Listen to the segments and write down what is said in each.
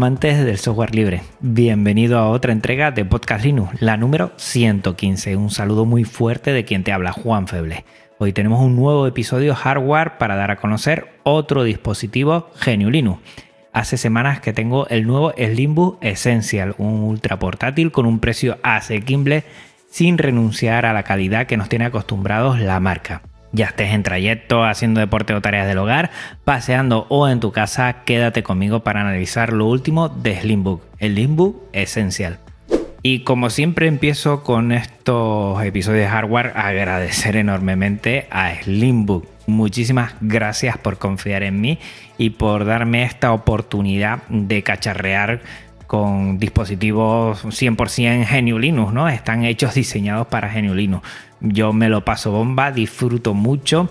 Amantes del software libre. Bienvenido a otra entrega de Podcast Linux, la número 115. Un saludo muy fuerte de quien te habla, Juan Feble. Hoy tenemos un nuevo episodio hardware para dar a conocer otro dispositivo Genio Linux. Hace semanas que tengo el nuevo Slimbook Essential, un ultra portátil con un precio asequible sin renunciar a la calidad que nos tiene acostumbrados la marca. Ya estés en trayecto, haciendo deporte o tareas del hogar, paseando o en tu casa, quédate conmigo para analizar lo último de Slimbook, el Slimbook Essential. Y como siempre empiezo con estos episodios de hardware, agradecer enormemente a Slimbook. Muchísimas gracias por confiar en mí y por darme esta oportunidad de cacharrear con dispositivos 100% GNU Linux, ¿no? Están hechos diseñados para GNU Linux. Yo me lo paso bomba, disfruto mucho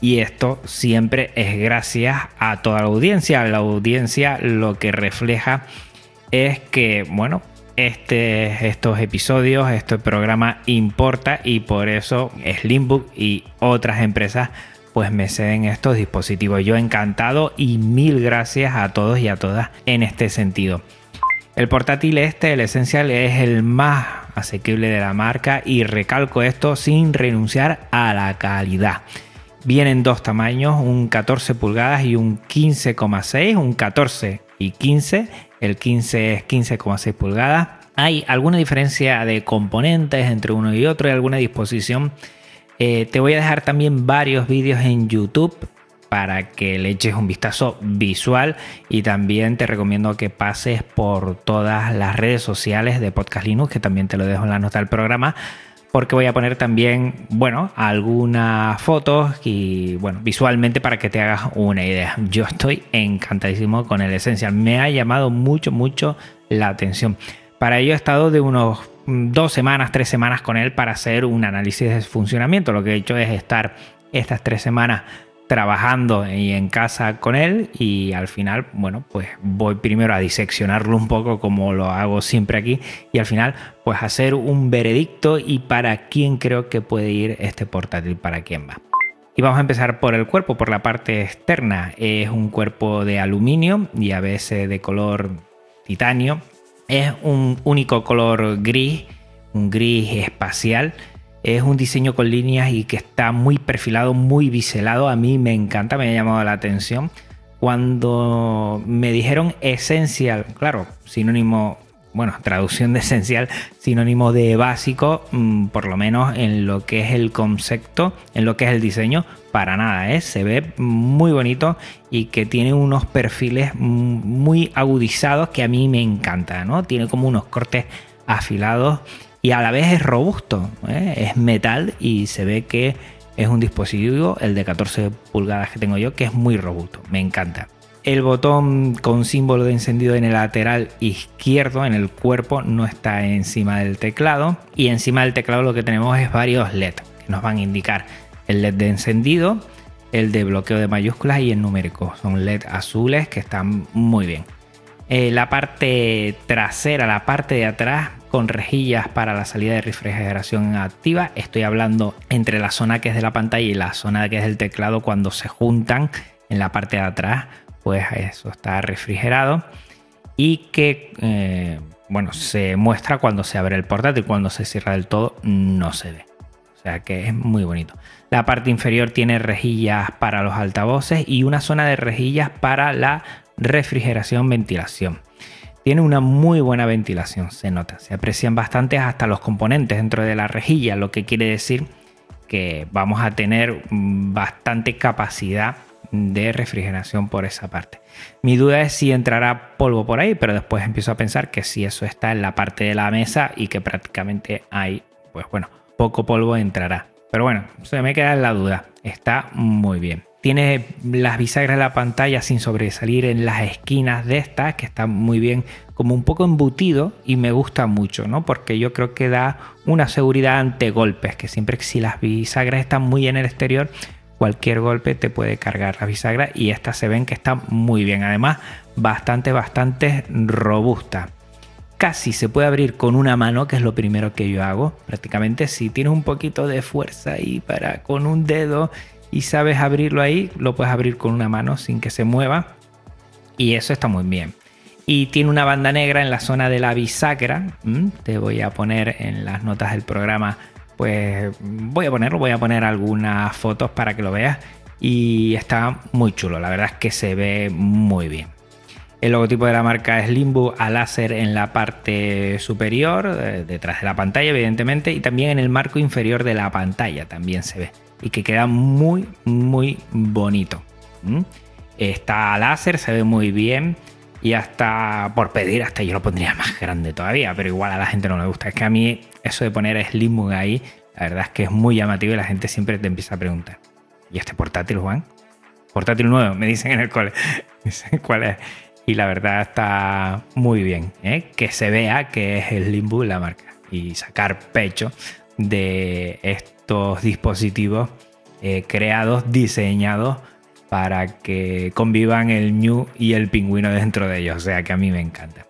y esto siempre es gracias a toda la audiencia. La audiencia lo que refleja es que, bueno, este, estos episodios, este programa importa y por eso Slimbook y otras empresas pues me ceden estos dispositivos. Yo encantado y mil gracias a todos y a todas en este sentido. El portátil este, el Essential, es el más asequible de la marca y recalco esto sin renunciar a la calidad. Vienen dos tamaños, un 14 pulgadas y un 15,6, un 14 y 15. El 15 es 15,6 pulgadas. Hay alguna diferencia de componentes entre uno y otro y alguna disposición. Eh, te voy a dejar también varios vídeos en YouTube para que le eches un vistazo visual y también te recomiendo que pases por todas las redes sociales de Podcast Linux, que también te lo dejo en la nota del programa, porque voy a poner también, bueno, algunas fotos y, bueno, visualmente para que te hagas una idea. Yo estoy encantadísimo con el Essential, me ha llamado mucho, mucho la atención. Para ello he estado de unos dos semanas, tres semanas con él para hacer un análisis de funcionamiento. Lo que he hecho es estar estas tres semanas trabajando y en casa con él y al final, bueno, pues voy primero a diseccionarlo un poco como lo hago siempre aquí y al final pues hacer un veredicto y para quién creo que puede ir este portátil, para quién va. Y vamos a empezar por el cuerpo, por la parte externa. Es un cuerpo de aluminio y a veces de color titanio. Es un único color gris, un gris espacial es un diseño con líneas y que está muy perfilado, muy biselado. A mí me encanta, me ha llamado la atención. Cuando me dijeron esencial, claro, sinónimo, bueno, traducción de esencial, sinónimo de básico, mm, por lo menos en lo que es el concepto, en lo que es el diseño, para nada, ¿eh? se ve muy bonito y que tiene unos perfiles mm, muy agudizados que a mí me encanta, ¿no? Tiene como unos cortes afilados y a la vez es robusto, ¿eh? es metal y se ve que es un dispositivo, el de 14 pulgadas que tengo yo, que es muy robusto, me encanta. El botón con símbolo de encendido en el lateral izquierdo, en el cuerpo, no está encima del teclado. Y encima del teclado lo que tenemos es varios LED que nos van a indicar el LED de encendido, el de bloqueo de mayúsculas y el numérico. Son LED azules que están muy bien. Eh, la parte trasera, la parte de atrás, con rejillas para la salida de refrigeración activa. Estoy hablando entre la zona que es de la pantalla y la zona que es del teclado cuando se juntan en la parte de atrás, pues eso está refrigerado y que eh, bueno, se muestra cuando se abre el portátil, cuando se cierra del todo no se ve. O sea que es muy bonito. La parte inferior tiene rejillas para los altavoces y una zona de rejillas para la refrigeración, ventilación. Tiene una muy buena ventilación, se nota. Se aprecian bastante hasta los componentes dentro de la rejilla, lo que quiere decir que vamos a tener mm, bastante capacidad de refrigeración por esa parte. Mi duda es si entrará polvo por ahí, pero después empiezo a pensar que si eso está en la parte de la mesa y que prácticamente hay, pues bueno, poco polvo entrará. Pero bueno, se me queda la duda. Está muy bien. Tiene las bisagras de la pantalla sin sobresalir en las esquinas de esta, que está muy bien, como un poco embutido y me gusta mucho, ¿no? Porque yo creo que da una seguridad ante golpes, que siempre que si las bisagras están muy en el exterior, cualquier golpe te puede cargar la bisagra y esta se ven que está muy bien, además bastante, bastante robusta casi se puede abrir con una mano, que es lo primero que yo hago. Prácticamente si tienes un poquito de fuerza ahí para con un dedo y sabes abrirlo ahí, lo puedes abrir con una mano sin que se mueva. Y eso está muy bien. Y tiene una banda negra en la zona de la bisagra. Te voy a poner en las notas del programa. Pues voy a ponerlo, voy a poner algunas fotos para que lo veas. Y está muy chulo, la verdad es que se ve muy bien. El logotipo de la marca es Limbo a láser en la parte superior, eh, detrás de la pantalla evidentemente, y también en el marco inferior de la pantalla también se ve. Y que queda muy, muy bonito. Está a láser, se ve muy bien. Y hasta por pedir, hasta yo lo pondría más grande todavía, pero igual a la gente no le gusta. Es que a mí eso de poner Slimbook ahí, la verdad es que es muy llamativo y la gente siempre te empieza a preguntar. ¿Y este portátil, Juan? Portátil nuevo, me dicen en el cole. ¿Cuál es? Y la verdad está muy bien. ¿eh? Que se vea que es el Limbo la marca y sacar pecho de estos dispositivos eh, creados, diseñados para que convivan el New y el pingüino dentro de ellos. O sea que a mí me encanta.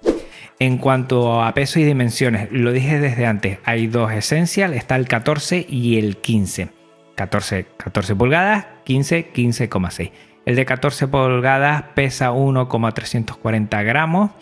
En cuanto a peso y dimensiones, lo dije desde antes, hay dos esencial, está el 14 y el 15. 14, 14 pulgadas, 15, 15,6. El de 14 pulgadas pesa 1,340 gramos.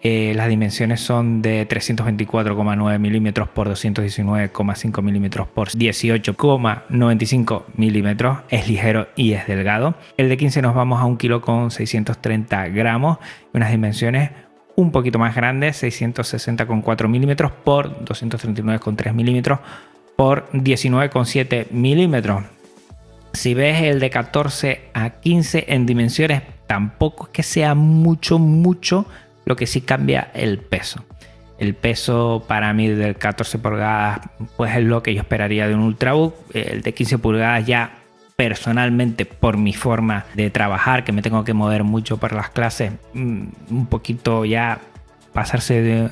Eh, las dimensiones son de 324,9 milímetros por 219,5 milímetros por 18,95 milímetros. Es ligero y es delgado. El de 15 nos vamos a 1 kg con 630 gramos. Unas dimensiones un poquito más grandes, 660,4 milímetros por 239,3 milímetros por 19,7 milímetros. Si ves el de 14 a 15 en dimensiones, tampoco es que sea mucho, mucho, lo que sí cambia el peso. El peso para mí del 14 pulgadas, pues es lo que yo esperaría de un Ultrabook. El de 15 pulgadas ya personalmente por mi forma de trabajar, que me tengo que mover mucho para las clases, mm, un poquito ya pasarse de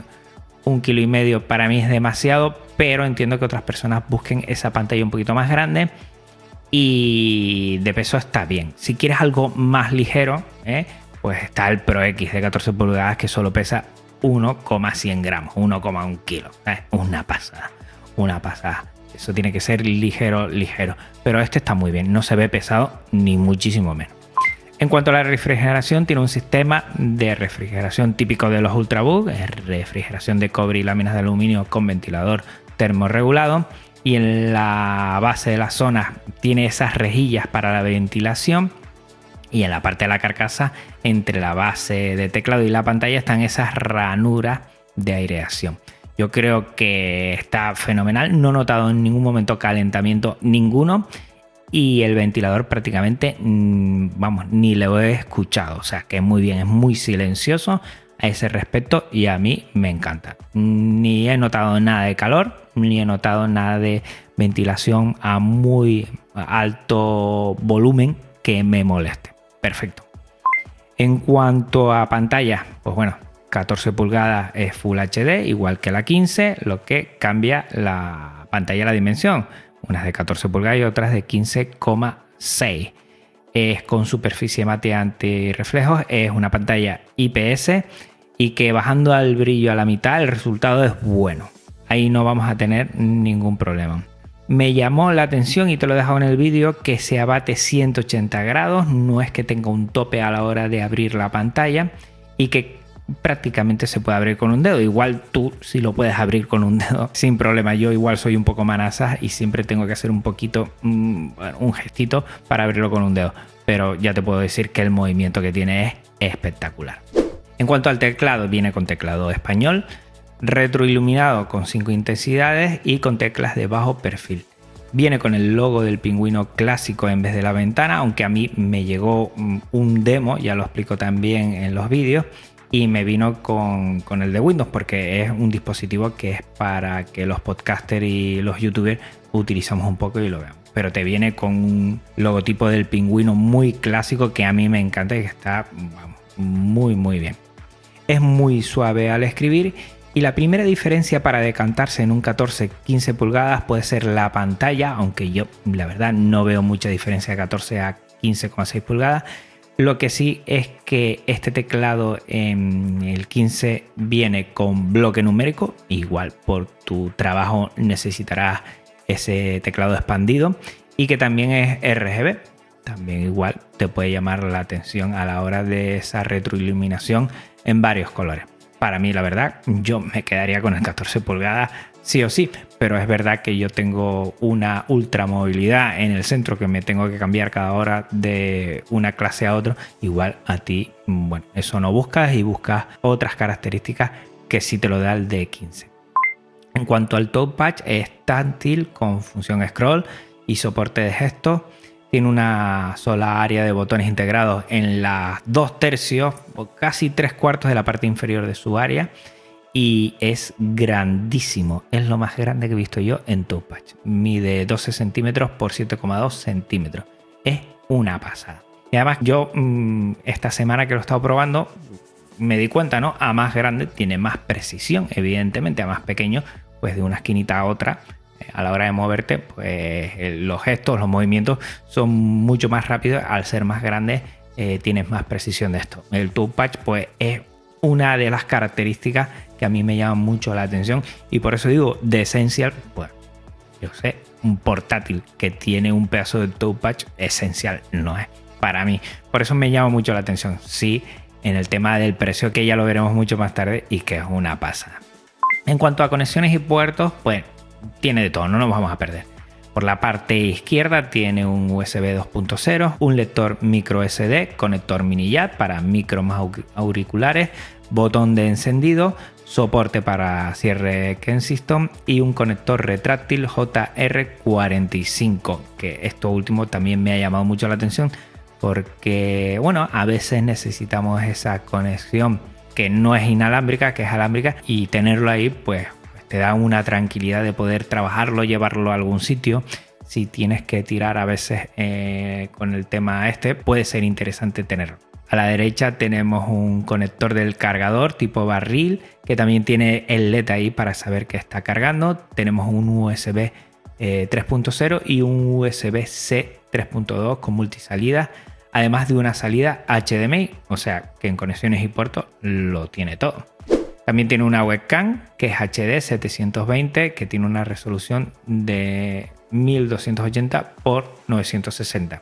un kilo y medio para mí es demasiado, pero entiendo que otras personas busquen esa pantalla un poquito más grande y de peso está bien. Si quieres algo más ligero, ¿eh? pues está el Pro X de 14 pulgadas que solo pesa 1,100 gramos, 1,1 kilo. Una pasada, una pasada. Eso tiene que ser ligero, ligero. Pero este está muy bien, no se ve pesado ni muchísimo menos. En cuanto a la refrigeración, tiene un sistema de refrigeración típico de los Ultrabook, refrigeración de cobre y láminas de aluminio con ventilador termorregulado y en la base de la zona tiene esas rejillas para la ventilación y en la parte de la carcasa entre la base de teclado y la pantalla están esas ranuras de aireación. Yo creo que está fenomenal, no he notado en ningún momento calentamiento ninguno y el ventilador prácticamente, mm, vamos, ni lo he escuchado, o sea que muy bien, es muy silencioso a ese respecto y a mí me encanta. Ni he notado nada de calor, ni he notado nada de ventilación a muy alto volumen que me moleste. Perfecto. En cuanto a pantalla, pues bueno, 14 pulgadas es Full HD, igual que la 15, lo que cambia la pantalla la dimensión. Unas de 14 pulgadas y otras de 15,6. Es con superficie mate anti-reflejos, es una pantalla IPS y que bajando al brillo a la mitad el resultado es bueno ahí no vamos a tener ningún problema. Me llamó la atención y te lo he dejado en el vídeo que se abate 180 grados, no es que tenga un tope a la hora de abrir la pantalla y que prácticamente se puede abrir con un dedo. Igual tú si lo puedes abrir con un dedo sin problema. Yo igual soy un poco manasa y siempre tengo que hacer un poquito, mm, un gestito para abrirlo con un dedo. Pero ya te puedo decir que el movimiento que tiene es espectacular. En cuanto al teclado, viene con teclado español retroiluminado con 5 intensidades y con teclas de bajo perfil. Viene con el logo del pingüino clásico en vez de la ventana, aunque a mí me llegó mm, un demo, ya lo explico también en los vídeos, y me vino con, con, el de Windows porque es un dispositivo que es para que los podcasters y los youtubers utilizamos un poco y lo veamos. Pero te viene con un logotipo del pingüino muy clásico que a mí me encanta y que está muy muy bien. Es muy suave al escribir y la primera diferencia para decantarse en un 14-15 pulgadas puede ser la pantalla, aunque yo la verdad no veo mucha diferencia de 14 a 15,6 pulgadas lo que sí es que este teclado en el 15 viene con bloque numérico, igual por tu trabajo necesitarás ese teclado expandido y que también es RGB. También igual te puede llamar la atención a la hora de esa retroiluminación en varios colores. Para mí, la verdad, yo me quedaría con el 14 pulgadas sí o sí, pero es verdad que yo tengo una ultramovilidad en el centro que me tengo que cambiar cada hora de una clase a otra. Igual a ti, bueno, eso no buscas y buscas otras características que sí te lo da el D15. En cuanto al top patch, es táctil con función scroll y soporte de gestos. Tiene una sola área de botones integrados en las dos tercios o casi tres cuartos de la parte inferior de su área y es grandísimo. Es lo más grande que he visto yo en Touchpad. Mide 12 centímetros por 7,2 centímetros. Es una pasada. Y además yo mm, esta semana que lo he estado probando me di cuenta, ¿no? A más grande tiene más precisión, evidentemente. A más pequeño, pues de una esquinita a otra, a la hora de moverte, pues los gestos, los movimientos son mucho más rápidos. Al ser más grande, eh, tienes más precisión de esto. El Touchpad, pues es una de las características que a mí me llama mucho la atención y por eso digo de Essential, pues yo sé, un portátil que tiene un pedazo de touchpad esencial no es para mí. Por eso me llama mucho la atención. Sí, en el tema del precio que ya lo veremos mucho más tarde y que es una pasada. En cuanto a conexiones y puertos, pues tiene de todo, no nos vamos a perder. Por la parte izquierda tiene un USB 2.0, un lector micro SD, conector mini jack para micro auriculares, botón de encendido, soporte para cierre Kensington y un conector retráctil JR45, que esto último también me ha llamado mucho la atención porque, bueno, a veces necesitamos esa conexión que no es inalámbrica, que es alámbrica y tenerlo ahí pues te da una tranquilidad de poder trabajarlo, llevarlo a algún sitio si tienes que tirar a veces eh, con el tema este, puede ser interesante tenerlo. A la derecha tenemos un conector del cargador tipo barril que también tiene el LED ahí para saber que está cargando. Tenemos un USB 3.0 eh, y un USB-C 3.2 con multisalida, además de una salida HDMI, o sea que en conexiones y puertos lo tiene todo. También tiene una webcam que es HD 720 que tiene una resolución de 1280 x 960.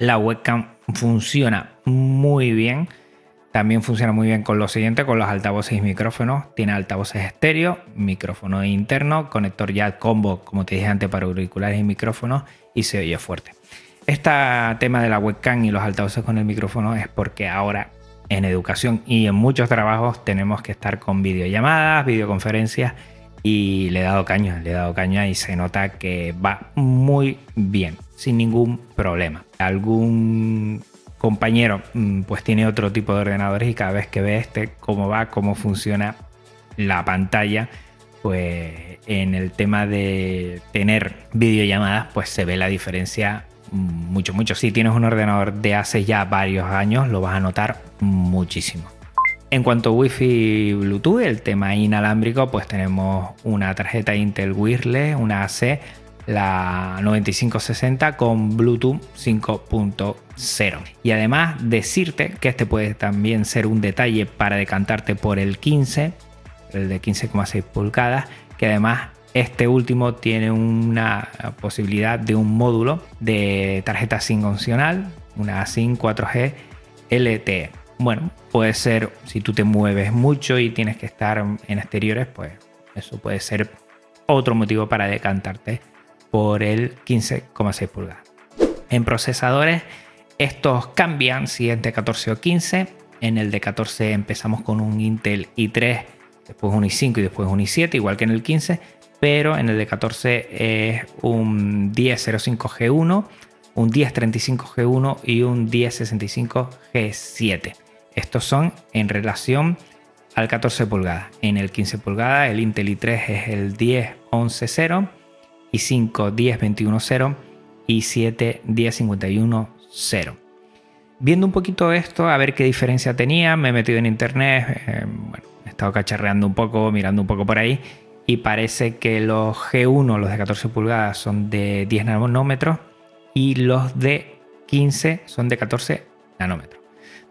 La webcam funciona muy bien. También funciona muy bien con lo siguiente, con los altavoces y micrófonos. Tiene altavoces estéreo, micrófono interno, conector jack combo, como te dije antes, para auriculares y micrófonos y se oye fuerte. Este tema de la webcam y los altavoces con el micrófono es porque ahora en educación y en muchos trabajos tenemos que estar con videollamadas, videoconferencias y le he dado caña, le he dado caña y se nota que va muy bien sin ningún problema. Algún compañero mm, pues tiene otro tipo de ordenadores y cada vez que ve este cómo va, cómo funciona la pantalla, pues en el tema de tener videollamadas pues se ve la diferencia mucho, mucho. Si tienes un ordenador de hace ya varios años lo vas a notar muchísimo. En cuanto a Wi-Fi Bluetooth, el tema inalámbrico, pues tenemos una tarjeta Intel Wireless, una AC la 9560 con Bluetooth 5.0. Y además decirte que este puede también ser un detalle para decantarte por el 15, el de 15,6 pulgadas, que además este último tiene una posibilidad de un módulo de tarjeta SIM opcional, una SIM 4G LTE. Bueno, puede ser si tú te mueves mucho y tienes que estar en exteriores, pues eso puede ser otro motivo para decantarte por el 15,6 pulgadas. En procesadores, estos cambian si es de 14 o 15. En el de 14 empezamos con un Intel i3, después un i5 y después un i7, igual que en el 15. Pero en el de 14 es un 1005G1, un 1035G1 y un 1065G7. Estos son en relación al 14 pulgadas. En el 15 pulgadas el Intel i3 es el 1011.0 y 5 1021.0 y 7 1051.0. Viendo un poquito esto, a ver qué diferencia tenía, me he metido en internet, eh, bueno, he estado cacharreando un poco, mirando un poco por ahí y parece que los G1, los de 14 pulgadas, son de 10 nanómetros y los de 15 son de 14 nanómetros.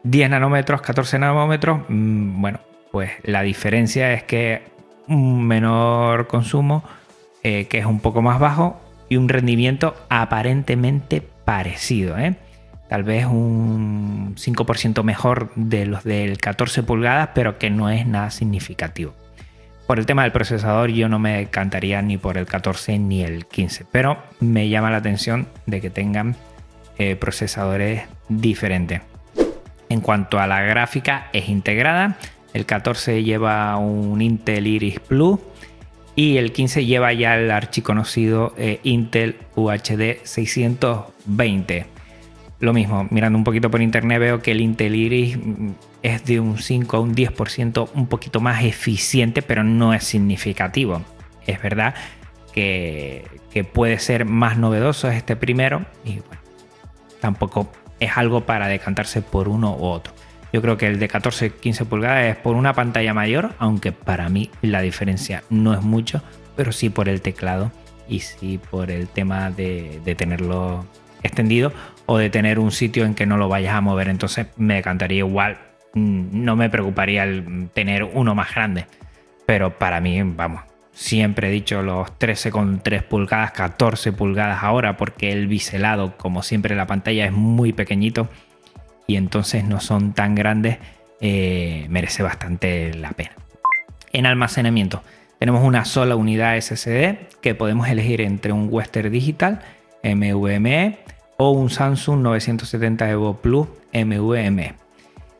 10 nanómetros, 14 nanómetros, mm, bueno, pues la diferencia es que un menor consumo, eh, que es un poco más bajo, y un rendimiento aparentemente parecido. ¿eh? Tal vez un 5% mejor de los del 14 pulgadas, pero que no es nada significativo. Por el tema del procesador yo no me cantaría ni por el 14 ni el 15, pero me llama la atención de que tengan eh, procesadores diferentes. En cuanto a la gráfica es integrada, el 14 lleva un Intel Iris Plus y el 15 lleva ya el archiconocido eh, Intel UHD 620. Lo mismo, mirando un poquito por internet veo que el Intel Iris es de un 5 a un 10% un poquito más eficiente, pero no es significativo. Es verdad que, que puede ser más novedoso este primero y bueno, tampoco es algo para decantarse por uno u otro. Yo creo que el de 14-15 pulgadas es por una pantalla mayor, aunque para mí la diferencia no es mucho, pero sí por el teclado y sí por el tema de, tenerlo extendido o de tener un sitio en que no lo vayas a mover. Entonces me encantaría igual, mm, no me preocuparía el tener uno más grande. Pero para mí, vamos, siempre he dicho los 13,3 pulgadas, 14 pulgadas ahora, porque el biselado, como siempre la pantalla es muy pequeñito, y entonces no son tan grandes, eh, merece bastante la pena. En almacenamiento tenemos una sola unidad SSD que podemos elegir entre un Western Digital MVMe o un Samsung 970 Evo Plus MVMe.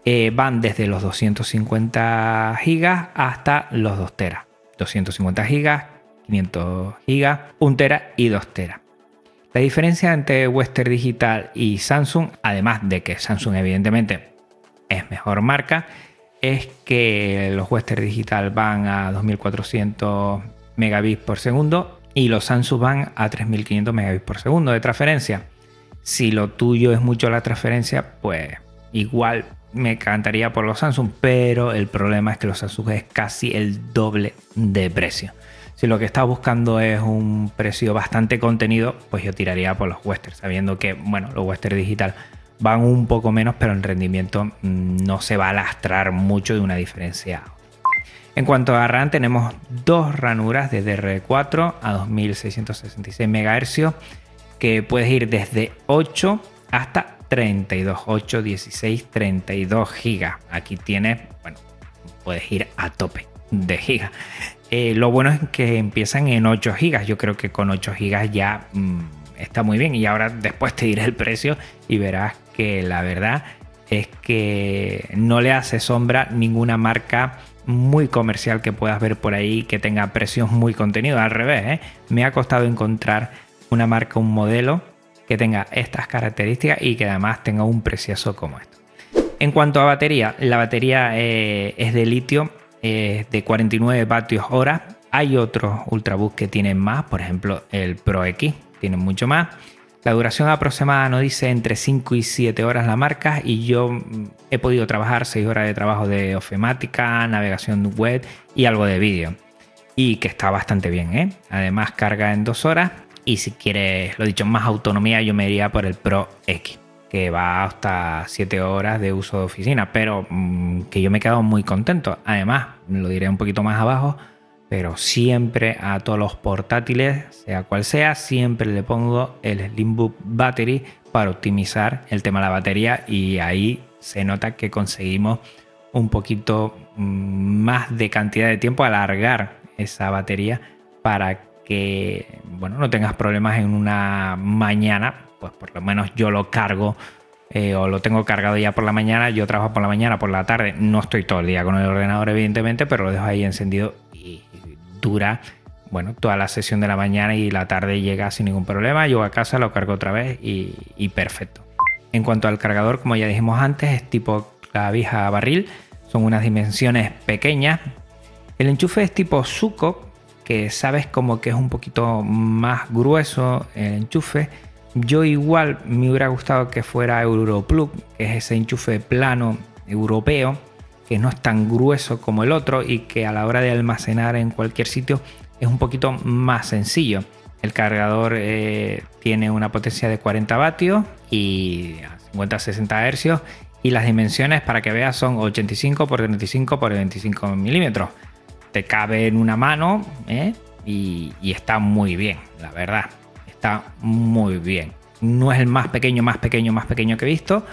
Eh, van desde los 250 GB hasta los 2 TB. 250 GB, 500 GB, 1 TB y 2 TB. La diferencia entre Western Digital y Samsung, además de que Samsung evidentemente es mejor marca, es que los Western Digital van a 2400 megabits por segundo y los Samsung van a 3500 megabits por segundo de transferencia. Si lo tuyo es mucho la transferencia, pues igual me cantaría por los Samsung, pero el problema es que los Samsung es casi el doble de precio. Si lo que estás buscando es un precio bastante contenido, pues yo tiraría por los Western, sabiendo que, bueno, los Western digital van un poco menos, pero el rendimiento mm, no se va a lastrar mucho de una diferencia. En cuanto a RAM, tenemos dos ranuras de DR4 a 2666 MHz, que puedes ir desde 8 hasta 32, 8, 16, 32 GB. Aquí tienes, bueno, puedes ir a tope de gigas. Eh, lo bueno es que empiezan en 8 GB. Yo creo que con 8 GB ya mm, está muy bien. Y ahora después te diré el precio y verás que la verdad es que no le hace sombra ninguna marca muy comercial que puedas ver por ahí que tenga precios muy contenidos. Al revés, ¿eh? me ha costado encontrar una marca, un modelo que tenga estas características y que además tenga un precioso como esto. En cuanto a batería, la batería eh, es de litio de 49 vatios hora. Hay otros Ultrabook que tienen más, por ejemplo el Pro X, tiene mucho más. La duración aproximada nos dice entre 5 y 7 horas la marca y yo mm, he podido trabajar 6 horas de trabajo de ofemática, navegación web y algo de vídeo. Y que está bastante bien, ¿eh? Además carga en 2 horas y si quieres, lo dicho, más autonomía yo me iría por el Pro X que va hasta 7 horas de uso de oficina, pero mm, que yo me he quedado muy contento. Además, lo diré un poquito más abajo, pero siempre a todos los portátiles, sea cual sea, siempre le pongo el Slimbook Battery para optimizar el tema de la batería y ahí se nota que conseguimos un poquito mm, más de cantidad de tiempo, alargar esa batería para que bueno, no tengas problemas en una mañana pues por lo menos yo lo cargo eh, o lo tengo cargado ya por la mañana, yo trabajo por la mañana, por la tarde, no estoy todo el día con el ordenador evidentemente, pero lo dejo ahí encendido y dura bueno, toda la sesión de la mañana y la tarde llega sin ningún problema. Llego a casa, lo cargo otra vez y, perfecto. En cuanto al cargador, como ya dijimos antes, es tipo clavija barril. Son unas dimensiones pequeñas. El enchufe es tipo suco, que sabes como que es un poquito más grueso el enchufe. Yo igual me hubiera gustado que fuera Europlug, que es ese enchufe plano europeo, que no es tan grueso como el otro y que a la hora de almacenar en cualquier sitio es un poquito más sencillo. El cargador eh, tiene una potencia de 40 vatios y 50-60 Hz y las dimensiones para que veas son 85 x 35 x 25 milímetros. Te cabe en una mano ¿eh? y, está muy bien, la verdad. Está muy bien. No es el más pequeño, más pequeño, más pequeño que he visto,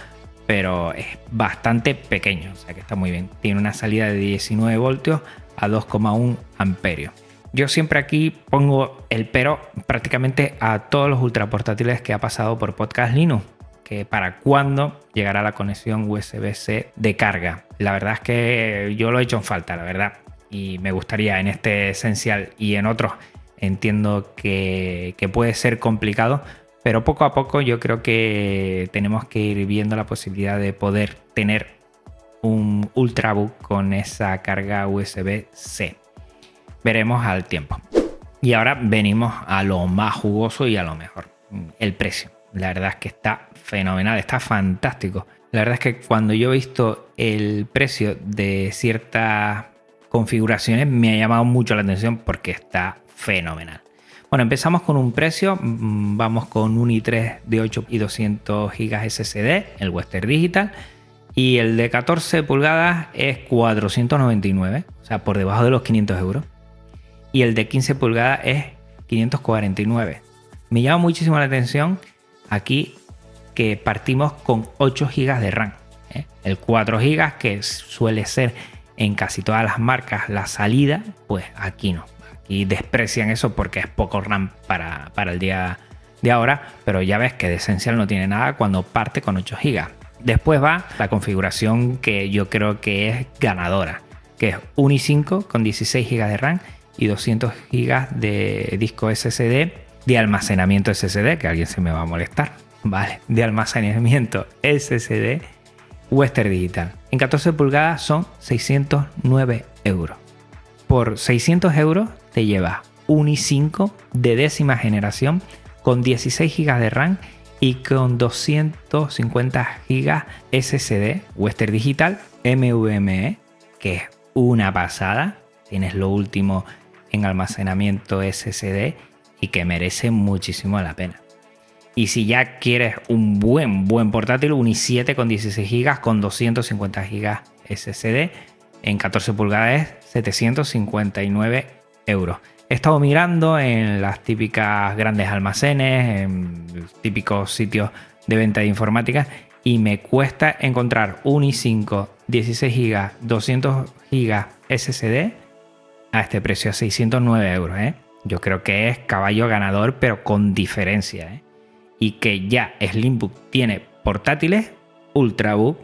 pero es bastante pequeño, o sea que está muy bien. Tiene una salida de 19 voltios a 2,1 amperios. Yo siempre aquí pongo el pero prácticamente a todos los ultraportátiles que ha pasado por Podcast Linux. Que para cuándo llegará la conexión USB-C de carga. La verdad es que yo lo he hecho en falta, la verdad. Y me gustaría en este esencial y en otros entiendo que, que puede ser complicado. Pero poco a poco yo creo que tenemos que ir viendo la posibilidad de poder tener un Ultrabook con esa carga USB-C veremos al tiempo. Y ahora venimos a lo más jugoso y a lo mejor, el precio. La verdad es que está fenomenal, está fantástico. La verdad es que cuando yo he visto el precio de ciertas configuraciones me ha llamado mucho la atención porque está fenomenal. Bueno, empezamos con un precio, mm, vamos con un i3 de 8 y 200 GB SSD, el Western Digital, y el de 14 pulgadas es 499, o sea, por debajo de los 500 euros y el de 15 pulgadas es 549. Me llama muchísimo la atención aquí que partimos con 8 GB de RAM. ¿eh? El 4 GB que suele ser en casi todas las marcas la salida, pues aquí no. Aquí desprecian eso porque es poco RAM para, para el día de ahora, pero ya ves que de esencial no tiene nada cuando parte con 8 GB. Después va la configuración que yo creo que es ganadora, que es un i5 con 16 GB de RAM y 200 GB de disco SSD de almacenamiento SSD, que alguien se me va a molestar, ¿vale? De almacenamiento SSD Western Digital. En 14 pulgadas son 609 euros. Por 600 euros te lleva un i5 de décima generación con 16 GB de RAM y con 250 GB SSD Western Digital MVME, que es una pasada. Tienes lo último en almacenamiento SSD y que merece muchísimo la pena. Y si ya quieres un buen, buen portátil, un i7 con 16 GB con 250 GB SSD en 14 pulgadas es 759 euros. He estado mirando en las típicas grandes almacenes, en típicos sitios de venta de informática y me cuesta encontrar un i5 16 GB, 200 GB SSD a este precio, a 609 euros. ¿eh? Yo creo que es caballo ganador, pero con diferencia. ¿eh? Y que ya Slimbook tiene portátiles Ultrabook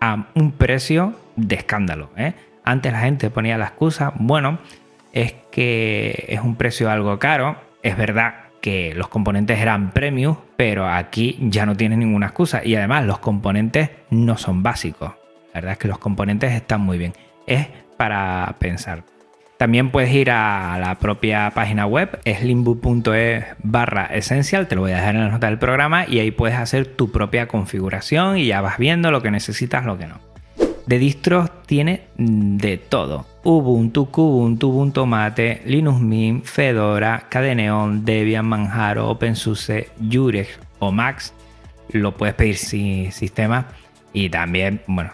a un precio de escándalo. ¿eh? Antes la gente ponía la excusa, bueno, es que es un precio algo caro. Es verdad que los componentes eran premium, pero aquí ya no tiene ninguna excusa. Y además los componentes no son básicos. La verdad es que los componentes están muy bien. Es para pensar. También puedes ir a la propia página web, slimbook.es barra esencial, te lo voy a dejar en la nota del programa y ahí puedes hacer tu propia configuración y ya vas viendo lo que necesitas, lo que no. De distros tiene de todo. Ubuntu, Kubuntu, Ubuntu Mate, Linux Mint, Fedora, Cadeneon, Debian, Manjaro, OpenSUSE, Jurex o Max. Lo puedes pedir sin sistema y también, bueno,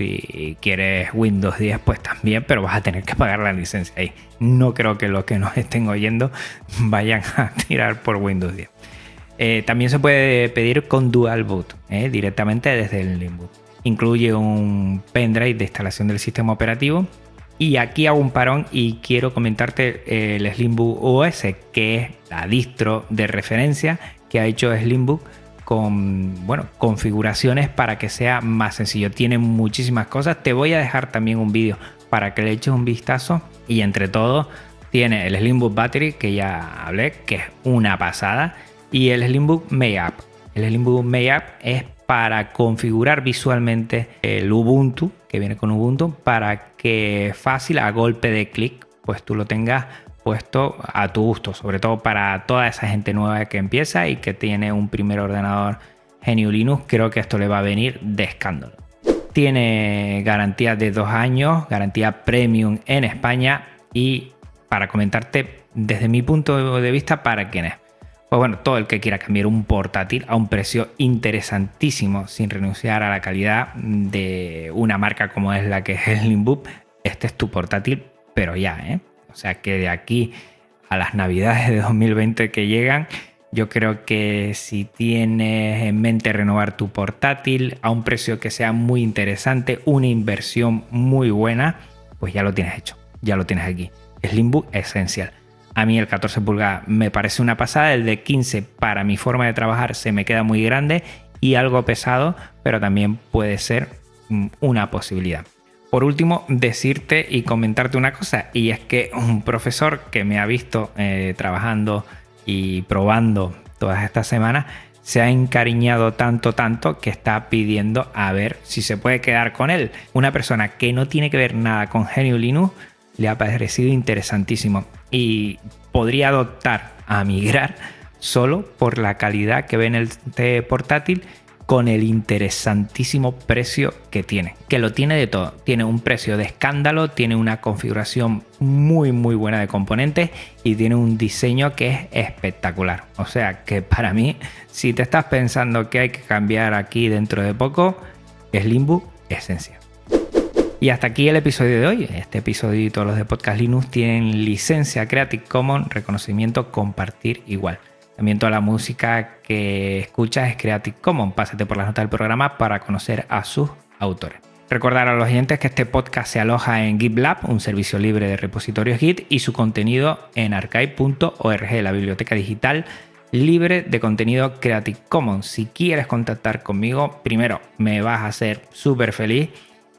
si quieres Windows 10, pues también, pero vas a tener que pagar la licencia ahí. No creo que los que nos estén oyendo vayan a tirar por Windows 10. Eh, también se puede pedir con Dual Boot, eh, directamente desde el Limboot. Incluye un pendrive de instalación del sistema operativo. Y aquí hago un parón y quiero comentarte el Slimbook OS, que es la distro de referencia que ha hecho Slimbook con bueno, configuraciones para que sea más sencillo. Tiene muchísimas cosas. Te voy a dejar también un vídeo para que le eches un vistazo y entre todo Tiene el Slimbook Battery, que ya hablé, que es una pasada, y el Slimbook Mayup. El Slimbook Mayup es para configurar visualmente el Ubuntu, que viene con Ubuntu, para que fácil a golpe de clic, pues tú lo tengas puesto a tu gusto, sobre todo para toda esa gente nueva que empieza y que tiene un primer ordenador GNU Linux, creo que esto le va a venir de escándalo. Tiene garantía de dos años, garantía premium en España y para comentarte desde mi punto de vista para quién es. Pues bueno, todo el que quiera cambiar un portátil a un precio interesantísimo sin renunciar a la calidad de una marca como es la que es el este es tu portátil, pero ya, ¿eh? O sea que de aquí a las navidades de 2020 que llegan, yo creo que si tienes en mente renovar tu portátil a un precio que sea muy interesante, una inversión muy buena, pues ya lo tienes hecho, ya lo tienes aquí. Slimbook esencial. A mí el 14 pulgadas me parece una pasada, el de 15 para mi forma de trabajar se me queda muy grande y algo pesado, pero también puede ser mm, una posibilidad. Por último, decirte y comentarte una cosa, y es que un profesor que me ha visto eh, trabajando y probando todas estas semanas, se ha encariñado tanto, tanto que está pidiendo a ver si se puede quedar con él. Una persona que no tiene que ver nada con Genio Linux le ha parecido interesantísimo y podría adoptar a migrar solo por la calidad que ve en el portátil con el interesantísimo precio que tiene, que lo tiene de todo. Tiene un precio de escándalo, tiene una configuración muy muy buena de componentes y tiene un diseño que es espectacular. O sea que para mí, si te estás pensando que hay que cambiar aquí dentro de poco, Slimbook esencial. Y hasta aquí el episodio de hoy. Este episodio y todos los de Podcast Linux tienen licencia Creative Commons, reconocimiento compartir igual. También toda la música que escuchas es Creative Commons. Pásate por las notas del programa para conocer a sus autores. Recordar a los oyentes que este podcast se aloja en GitLab, un servicio libre de repositorios Git, y su contenido en archive.org, la biblioteca digital libre de contenido Creative Commons. Si quieres contactar conmigo, primero me vas a hacer súper feliz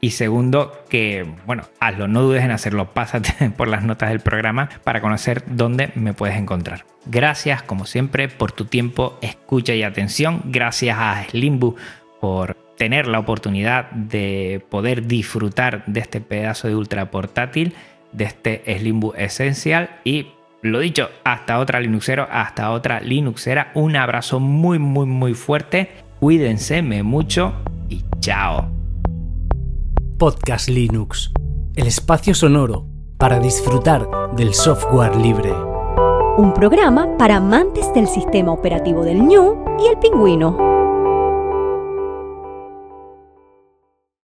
y segundo, que, bueno, hazlo, no dudes en hacerlo, pásate por las notas del programa para conocer dónde me puedes encontrar. Gracias, como siempre, por tu tiempo, escucha y atención. Gracias a Slimbu por tener la oportunidad de poder disfrutar de este pedazo de ultra portátil, de este Slimbu esencial. Y lo dicho, hasta otra Linuxero, hasta otra Linuxera. Un abrazo muy, muy, muy fuerte. Cuídense mucho y chao. Podcast Linux, el espacio sonoro para disfrutar del software libre. Un programa para amantes del sistema operativo del ñu y el pingüino.